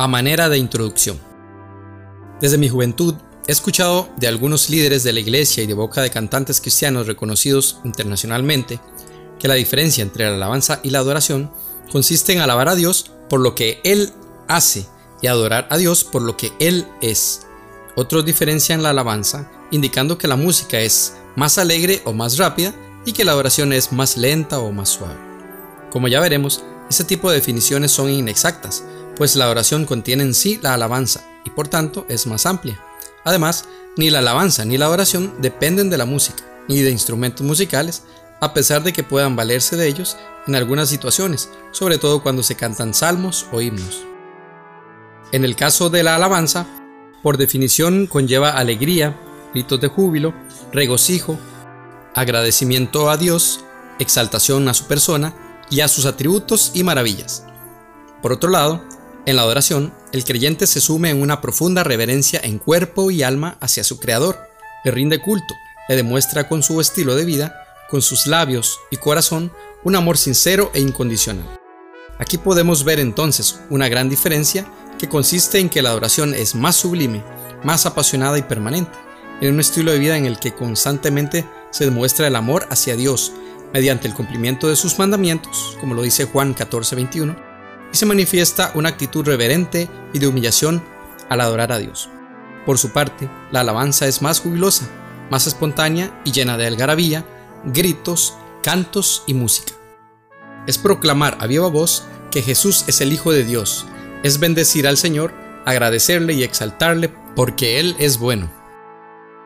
A manera de introducción. Desde mi juventud he escuchado de algunos líderes de la iglesia y de boca de cantantes cristianos reconocidos internacionalmente que la diferencia entre la alabanza y la adoración consiste en alabar a Dios por lo que Él hace y adorar a Dios por lo que Él es. Otros diferencian la alabanza indicando que la música es más alegre o más rápida y que la adoración es más lenta o más suave. Como ya veremos, este tipo de definiciones son inexactas, pues la oración contiene en sí la alabanza y por tanto es más amplia. Además, ni la alabanza ni la oración dependen de la música ni de instrumentos musicales, a pesar de que puedan valerse de ellos en algunas situaciones, sobre todo cuando se cantan salmos o himnos. En el caso de la alabanza, por definición conlleva alegría, gritos de júbilo, regocijo, agradecimiento a Dios, exaltación a su persona y a sus atributos y maravillas. Por otro lado, en la adoración, el creyente se sume en una profunda reverencia en cuerpo y alma hacia su Creador, le rinde culto, le demuestra con su estilo de vida, con sus labios y corazón, un amor sincero e incondicional. Aquí podemos ver entonces una gran diferencia que consiste en que la adoración es más sublime, más apasionada y permanente, en un estilo de vida en el que constantemente se demuestra el amor hacia Dios mediante el cumplimiento de sus mandamientos, como lo dice Juan 14:21, y se manifiesta una actitud reverente y de humillación al adorar a Dios. Por su parte, la alabanza es más jubilosa, más espontánea y llena de algarabía, gritos, cantos y música. Es proclamar a viva voz que Jesús es el Hijo de Dios, es bendecir al Señor, agradecerle y exaltarle porque Él es bueno.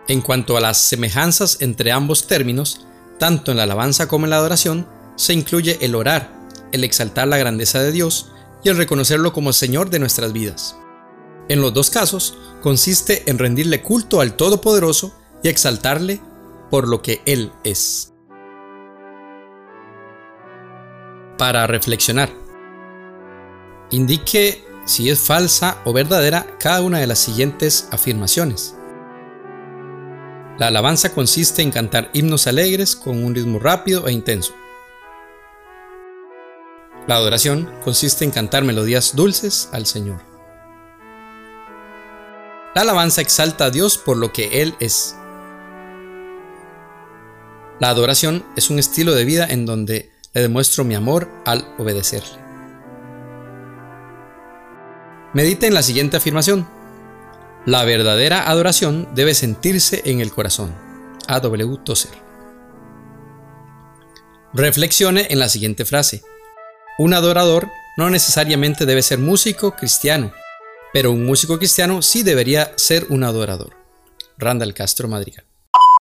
En cuanto a las semejanzas entre ambos términos, tanto en la alabanza como en la adoración, se incluye el orar, el exaltar la grandeza de Dios y el reconocerlo como Señor de nuestras vidas. En los dos casos, consiste en rendirle culto al Todopoderoso y exaltarle por lo que Él es. Para reflexionar. Indique si es falsa o verdadera cada una de las siguientes afirmaciones. La alabanza consiste en cantar himnos alegres con un ritmo rápido e intenso. La adoración consiste en cantar melodías dulces al Señor. La alabanza exalta a Dios por lo que Él es. La adoración es un estilo de vida en donde le demuestro mi amor al obedecerle. Medita en la siguiente afirmación. La verdadera adoración debe sentirse en el corazón. A.W. Tozer. Reflexione en la siguiente frase. Un adorador no necesariamente debe ser músico cristiano, pero un músico cristiano sí debería ser un adorador. Randall Castro Madrigal.